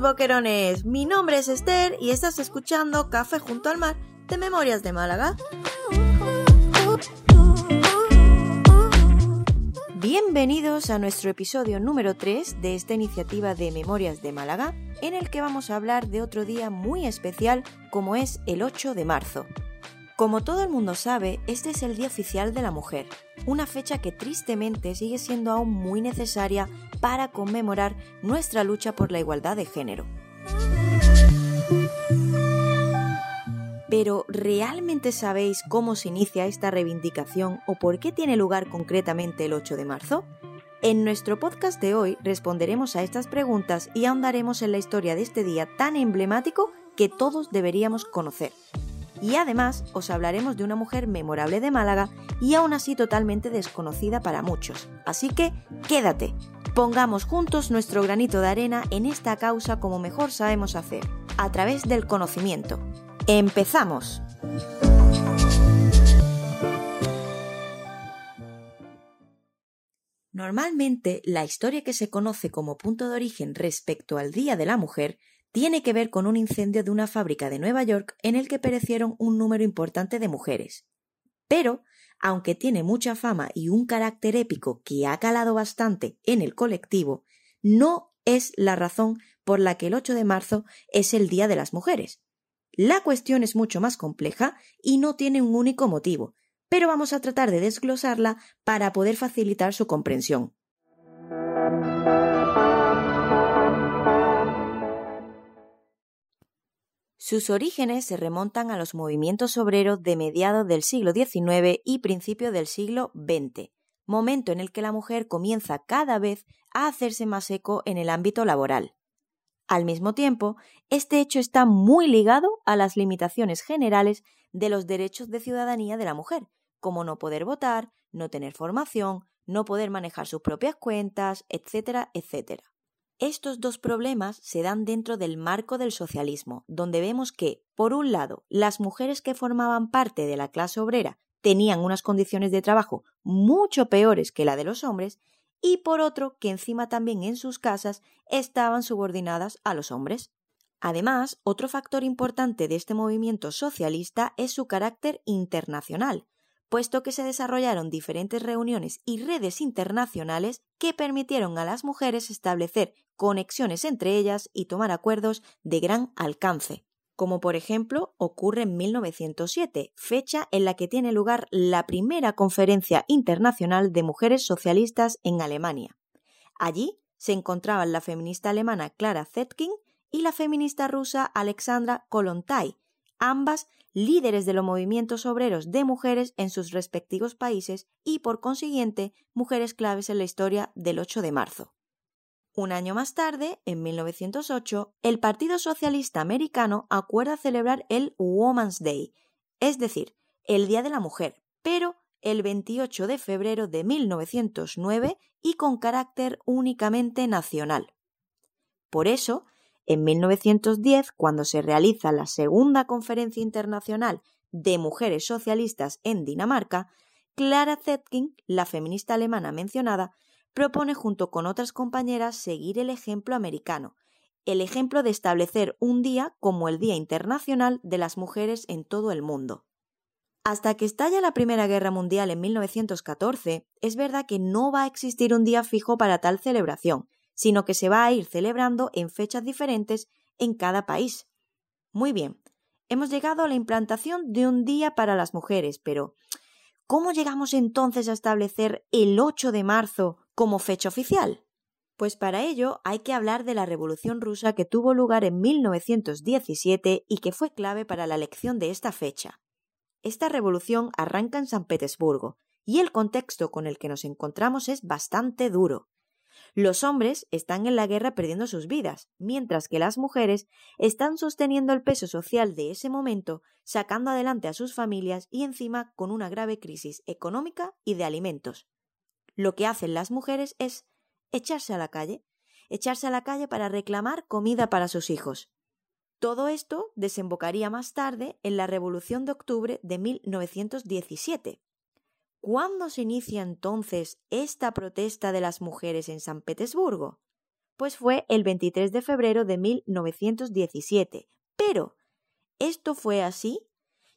boquerones. Mi nombre es Esther y estás escuchando Café junto al mar de Memorias de Málaga. Bienvenidos a nuestro episodio número 3 de esta iniciativa de Memorias de Málaga, en el que vamos a hablar de otro día muy especial como es el 8 de marzo. Como todo el mundo sabe, este es el Día Oficial de la Mujer, una fecha que tristemente sigue siendo aún muy necesaria para conmemorar nuestra lucha por la igualdad de género. Pero ¿realmente sabéis cómo se inicia esta reivindicación o por qué tiene lugar concretamente el 8 de marzo? En nuestro podcast de hoy responderemos a estas preguntas y ahondaremos en la historia de este día tan emblemático que todos deberíamos conocer. Y además os hablaremos de una mujer memorable de Málaga y aún así totalmente desconocida para muchos. Así que quédate, pongamos juntos nuestro granito de arena en esta causa como mejor sabemos hacer, a través del conocimiento. ¡Empezamos! Normalmente, la historia que se conoce como punto de origen respecto al Día de la Mujer tiene que ver con un incendio de una fábrica de Nueva York en el que perecieron un número importante de mujeres. Pero, aunque tiene mucha fama y un carácter épico que ha calado bastante en el colectivo, no es la razón por la que el 8 de marzo es el Día de las Mujeres. La cuestión es mucho más compleja y no tiene un único motivo, pero vamos a tratar de desglosarla para poder facilitar su comprensión. Sus orígenes se remontan a los movimientos obreros de mediados del siglo XIX y principio del siglo XX, momento en el que la mujer comienza cada vez a hacerse más eco en el ámbito laboral. Al mismo tiempo, este hecho está muy ligado a las limitaciones generales de los derechos de ciudadanía de la mujer, como no poder votar, no tener formación, no poder manejar sus propias cuentas, etcétera, etcétera. Estos dos problemas se dan dentro del marco del socialismo, donde vemos que, por un lado, las mujeres que formaban parte de la clase obrera tenían unas condiciones de trabajo mucho peores que la de los hombres, y por otro que encima también en sus casas estaban subordinadas a los hombres. Además, otro factor importante de este movimiento socialista es su carácter internacional, puesto que se desarrollaron diferentes reuniones y redes internacionales que permitieron a las mujeres establecer conexiones entre ellas y tomar acuerdos de gran alcance como por ejemplo ocurre en 1907, fecha en la que tiene lugar la primera conferencia internacional de mujeres socialistas en Alemania. Allí se encontraban la feminista alemana Clara Zetkin y la feminista rusa Alexandra Kolontai, ambas líderes de los movimientos obreros de mujeres en sus respectivos países y, por consiguiente, mujeres claves en la historia del 8 de marzo. Un año más tarde, en 1908, el Partido Socialista Americano acuerda celebrar el Woman's Day, es decir, el Día de la Mujer, pero el 28 de febrero de 1909 y con carácter únicamente nacional. Por eso, en 1910, cuando se realiza la segunda conferencia internacional de mujeres socialistas en Dinamarca, Clara Zetkin, la feminista alemana mencionada, propone junto con otras compañeras seguir el ejemplo americano, el ejemplo de establecer un día como el Día Internacional de las Mujeres en todo el mundo. Hasta que estalla la Primera Guerra Mundial en 1914, es verdad que no va a existir un día fijo para tal celebración, sino que se va a ir celebrando en fechas diferentes en cada país. Muy bien, hemos llegado a la implantación de un día para las mujeres, pero ¿cómo llegamos entonces a establecer el 8 de marzo como fecha oficial? Pues para ello hay que hablar de la Revolución rusa que tuvo lugar en 1917 y que fue clave para la elección de esta fecha. Esta revolución arranca en San Petersburgo, y el contexto con el que nos encontramos es bastante duro. Los hombres están en la guerra perdiendo sus vidas, mientras que las mujeres están sosteniendo el peso social de ese momento, sacando adelante a sus familias y encima con una grave crisis económica y de alimentos lo que hacen las mujeres es echarse a la calle, echarse a la calle para reclamar comida para sus hijos. Todo esto desembocaría más tarde en la Revolución de Octubre de 1917. ¿Cuándo se inicia entonces esta protesta de las mujeres en San Petersburgo? Pues fue el 23 de febrero de 1917. Pero, ¿esto fue así?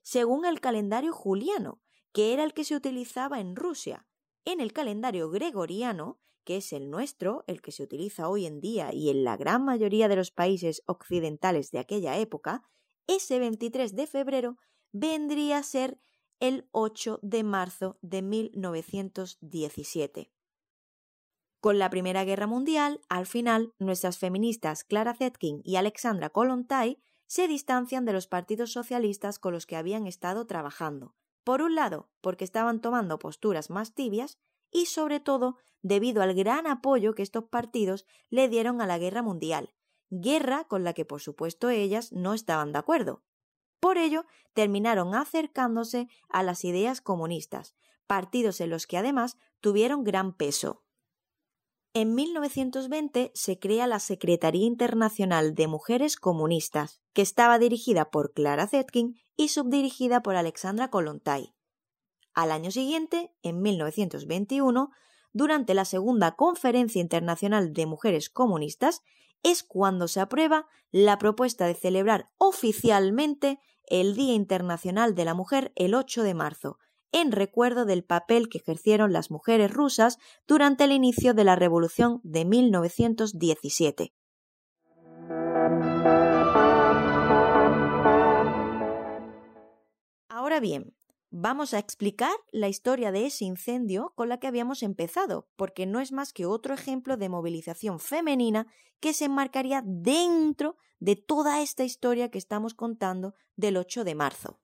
Según el calendario juliano, que era el que se utilizaba en Rusia. En el calendario gregoriano, que es el nuestro, el que se utiliza hoy en día y en la gran mayoría de los países occidentales de aquella época, ese 23 de febrero vendría a ser el 8 de marzo de 1917. Con la Primera Guerra Mundial, al final, nuestras feministas Clara Zetkin y Alexandra Kollontai se distancian de los partidos socialistas con los que habían estado trabajando. Por un lado, porque estaban tomando posturas más tibias y sobre todo debido al gran apoyo que estos partidos le dieron a la guerra mundial, guerra con la que por supuesto ellas no estaban de acuerdo. Por ello, terminaron acercándose a las ideas comunistas, partidos en los que además tuvieron gran peso. En 1920 se crea la Secretaría Internacional de Mujeres Comunistas, que estaba dirigida por Clara Zetkin y subdirigida por Alexandra Kollontai. Al año siguiente, en 1921, durante la segunda Conferencia Internacional de Mujeres Comunistas, es cuando se aprueba la propuesta de celebrar oficialmente el Día Internacional de la Mujer el 8 de marzo, en recuerdo del papel que ejercieron las mujeres rusas durante el inicio de la Revolución de 1917. Ahora bien, vamos a explicar la historia de ese incendio con la que habíamos empezado, porque no es más que otro ejemplo de movilización femenina que se enmarcaría dentro de toda esta historia que estamos contando del 8 de marzo.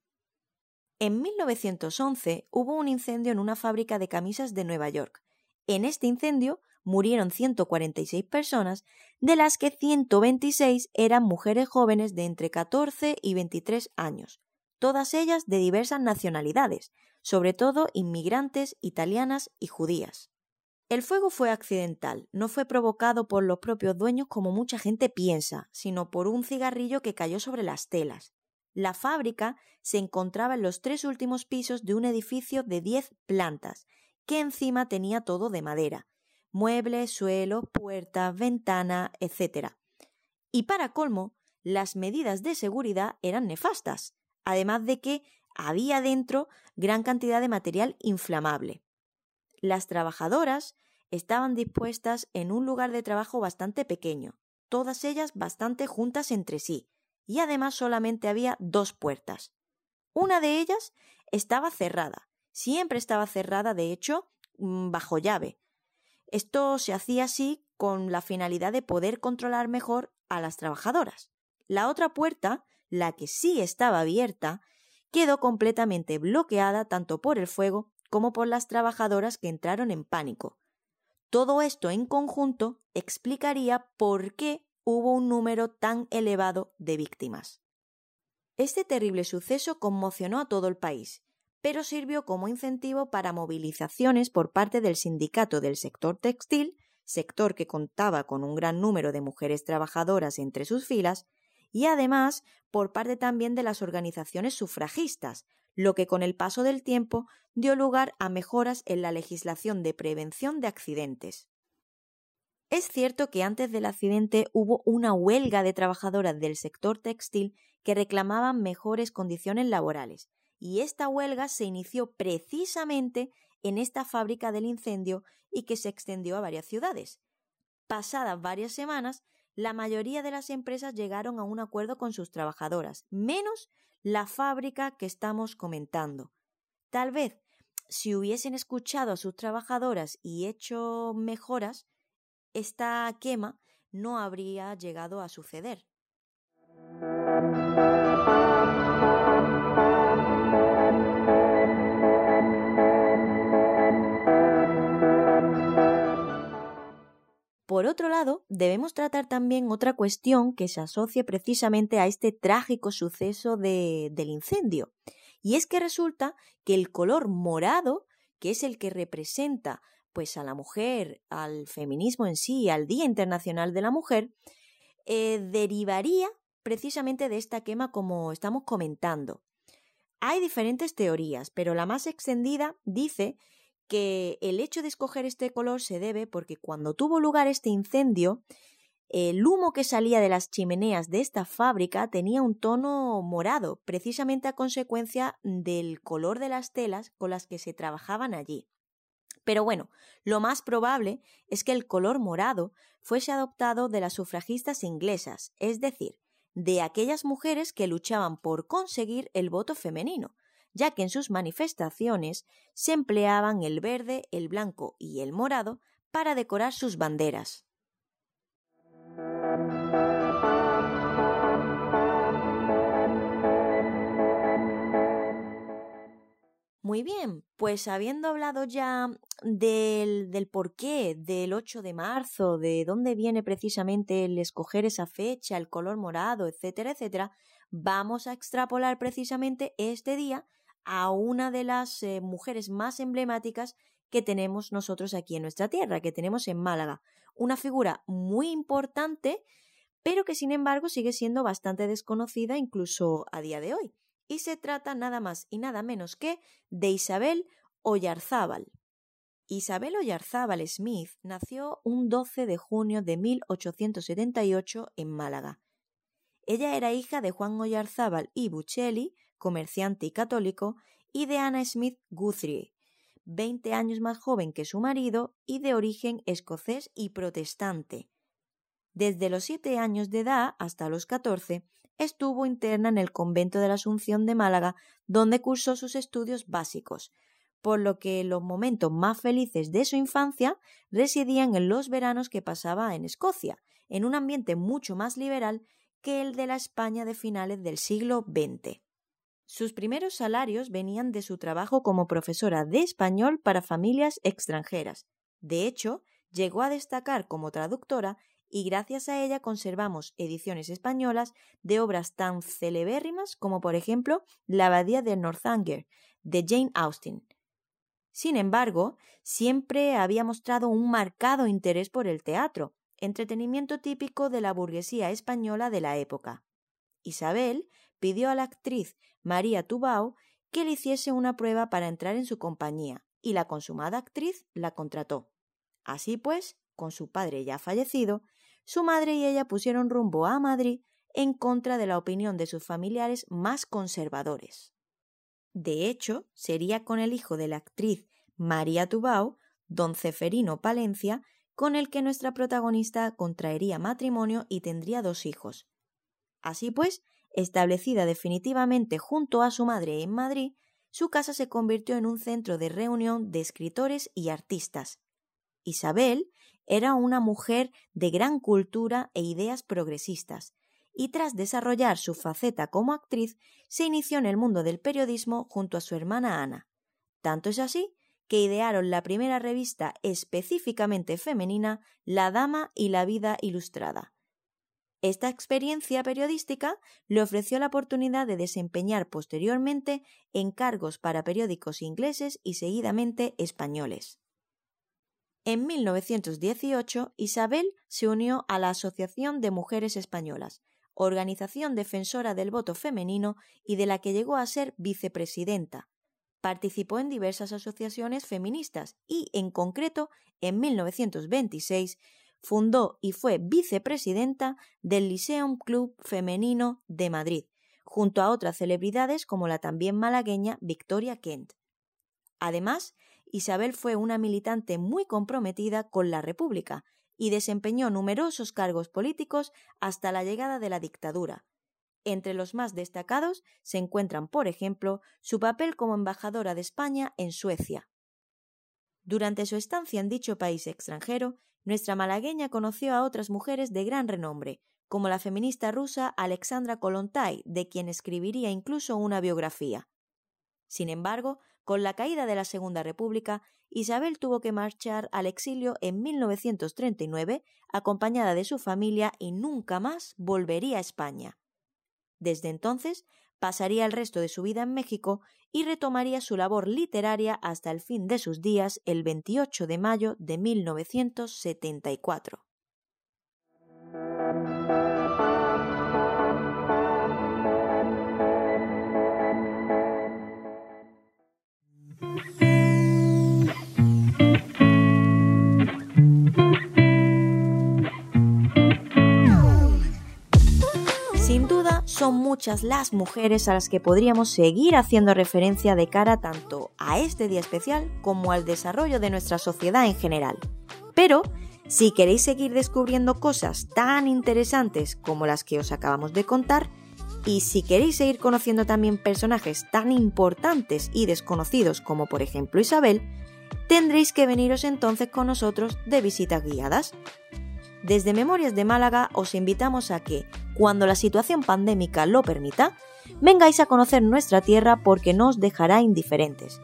En 1911 hubo un incendio en una fábrica de camisas de Nueva York. En este incendio murieron 146 personas, de las que 126 eran mujeres jóvenes de entre 14 y 23 años todas ellas de diversas nacionalidades, sobre todo inmigrantes italianas y judías. El fuego fue accidental, no fue provocado por los propios dueños como mucha gente piensa, sino por un cigarrillo que cayó sobre las telas. La fábrica se encontraba en los tres últimos pisos de un edificio de diez plantas, que encima tenía todo de madera, muebles, suelos, puertas, ventana, etc. Y para colmo, las medidas de seguridad eran nefastas además de que había dentro gran cantidad de material inflamable. Las trabajadoras estaban dispuestas en un lugar de trabajo bastante pequeño, todas ellas bastante juntas entre sí, y además solamente había dos puertas. Una de ellas estaba cerrada, siempre estaba cerrada, de hecho, mm, bajo llave. Esto se hacía así con la finalidad de poder controlar mejor a las trabajadoras. La otra puerta la que sí estaba abierta, quedó completamente bloqueada tanto por el fuego como por las trabajadoras que entraron en pánico. Todo esto en conjunto explicaría por qué hubo un número tan elevado de víctimas. Este terrible suceso conmocionó a todo el país, pero sirvió como incentivo para movilizaciones por parte del sindicato del sector textil, sector que contaba con un gran número de mujeres trabajadoras entre sus filas, y además por parte también de las organizaciones sufragistas, lo que con el paso del tiempo dio lugar a mejoras en la legislación de prevención de accidentes. Es cierto que antes del accidente hubo una huelga de trabajadoras del sector textil que reclamaban mejores condiciones laborales, y esta huelga se inició precisamente en esta fábrica del incendio y que se extendió a varias ciudades. Pasadas varias semanas, la mayoría de las empresas llegaron a un acuerdo con sus trabajadoras, menos la fábrica que estamos comentando. Tal vez, si hubiesen escuchado a sus trabajadoras y hecho mejoras, esta quema no habría llegado a suceder. Por otro lado, debemos tratar también otra cuestión que se asocie precisamente a este trágico suceso del incendio. Y es que resulta que el color morado, que es el que representa pues a la mujer, al feminismo en sí, al Día Internacional de la Mujer, eh, derivaría precisamente de esta quema como estamos comentando. Hay diferentes teorías, pero la más extendida dice que el hecho de escoger este color se debe porque cuando tuvo lugar este incendio, el humo que salía de las chimeneas de esta fábrica tenía un tono morado, precisamente a consecuencia del color de las telas con las que se trabajaban allí. Pero bueno, lo más probable es que el color morado fuese adoptado de las sufragistas inglesas, es decir, de aquellas mujeres que luchaban por conseguir el voto femenino, ya que en sus manifestaciones se empleaban el verde, el blanco y el morado para decorar sus banderas. Muy bien, pues habiendo hablado ya del, del porqué del 8 de marzo, de dónde viene precisamente el escoger esa fecha, el color morado, etcétera, etcétera, vamos a extrapolar precisamente este día a una de las eh, mujeres más emblemáticas que tenemos nosotros aquí en nuestra tierra, que tenemos en Málaga. Una figura muy importante, pero que sin embargo sigue siendo bastante desconocida incluso a día de hoy y se trata nada más y nada menos que de Isabel Oyarzábal. Isabel Oyarzábal Smith nació un 12 de junio de 1878 en Málaga. Ella era hija de Juan Oyarzábal y Buccelli, comerciante y católico, y de Anna Smith Guthrie, 20 años más joven que su marido y de origen escocés y protestante. Desde los siete años de edad hasta los catorce estuvo interna en el convento de la Asunción de Málaga, donde cursó sus estudios básicos, por lo que los momentos más felices de su infancia residían en los veranos que pasaba en Escocia, en un ambiente mucho más liberal que el de la España de finales del siglo XX. Sus primeros salarios venían de su trabajo como profesora de español para familias extranjeras. De hecho, llegó a destacar como traductora y gracias a ella conservamos ediciones españolas de obras tan celebérrimas como por ejemplo La Abadía de Northanger de Jane Austen. Sin embargo, siempre había mostrado un marcado interés por el teatro, entretenimiento típico de la burguesía española de la época. Isabel pidió a la actriz María Tubau que le hiciese una prueba para entrar en su compañía, y la consumada actriz la contrató. Así pues, con su padre ya fallecido, su madre y ella pusieron rumbo a Madrid en contra de la opinión de sus familiares más conservadores. De hecho, sería con el hijo de la actriz María Tubau, don Ceferino Palencia, con el que nuestra protagonista contraería matrimonio y tendría dos hijos. Así pues, establecida definitivamente junto a su madre en Madrid, su casa se convirtió en un centro de reunión de escritores y artistas. Isabel era una mujer de gran cultura e ideas progresistas, y tras desarrollar su faceta como actriz, se inició en el mundo del periodismo junto a su hermana Ana. Tanto es así que idearon la primera revista específicamente femenina, La Dama y la Vida Ilustrada. Esta experiencia periodística le ofreció la oportunidad de desempeñar posteriormente encargos para periódicos ingleses y seguidamente españoles. En 1918, Isabel se unió a la Asociación de Mujeres Españolas, organización defensora del voto femenino y de la que llegó a ser vicepresidenta. Participó en diversas asociaciones feministas y, en concreto, en 1926, fundó y fue vicepresidenta del Lyceum Club Femenino de Madrid, junto a otras celebridades como la también malagueña Victoria Kent. Además, Isabel fue una militante muy comprometida con la República y desempeñó numerosos cargos políticos hasta la llegada de la dictadura. Entre los más destacados se encuentran, por ejemplo, su papel como embajadora de España en Suecia. Durante su estancia en dicho país extranjero, nuestra malagueña conoció a otras mujeres de gran renombre, como la feminista rusa Alexandra Kolontai, de quien escribiría incluso una biografía. Sin embargo, con la caída de la Segunda República, Isabel tuvo que marchar al exilio en 1939, acompañada de su familia, y nunca más volvería a España. Desde entonces, pasaría el resto de su vida en México y retomaría su labor literaria hasta el fin de sus días el 28 de mayo de 1974. Son muchas las mujeres a las que podríamos seguir haciendo referencia de cara tanto a este día especial como al desarrollo de nuestra sociedad en general. Pero, si queréis seguir descubriendo cosas tan interesantes como las que os acabamos de contar, y si queréis seguir conociendo también personajes tan importantes y desconocidos como por ejemplo Isabel, tendréis que veniros entonces con nosotros de visitas guiadas. Desde Memorias de Málaga os invitamos a que, cuando la situación pandémica lo permita, vengáis a conocer nuestra tierra porque no os dejará indiferentes.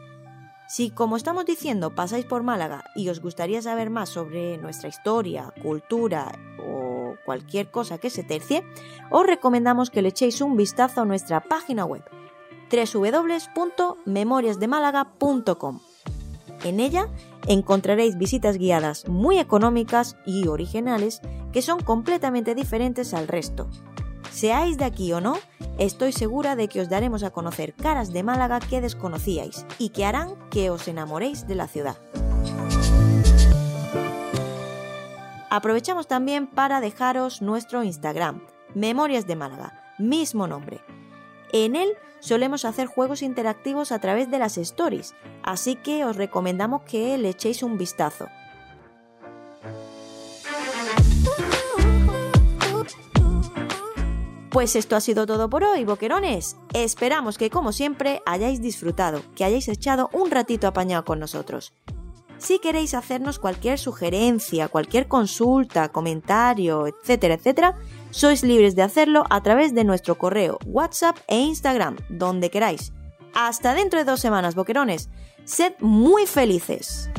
Si, como estamos diciendo, pasáis por Málaga y os gustaría saber más sobre nuestra historia, cultura o cualquier cosa que se tercie, os recomendamos que le echéis un vistazo a nuestra página web www.memoriasdemálaga.com. En ella encontraréis visitas guiadas muy económicas y originales que son completamente diferentes al resto. Seáis de aquí o no, estoy segura de que os daremos a conocer caras de Málaga que desconocíais y que harán que os enamoréis de la ciudad. Aprovechamos también para dejaros nuestro Instagram, Memorias de Málaga, mismo nombre. En él solemos hacer juegos interactivos a través de las stories, así que os recomendamos que le echéis un vistazo. Pues esto ha sido todo por hoy, boquerones. Esperamos que, como siempre, hayáis disfrutado, que hayáis echado un ratito apañado con nosotros. Si queréis hacernos cualquier sugerencia, cualquier consulta, comentario, etcétera, etcétera, sois libres de hacerlo a través de nuestro correo, WhatsApp e Instagram, donde queráis. Hasta dentro de dos semanas, boquerones. Sed muy felices.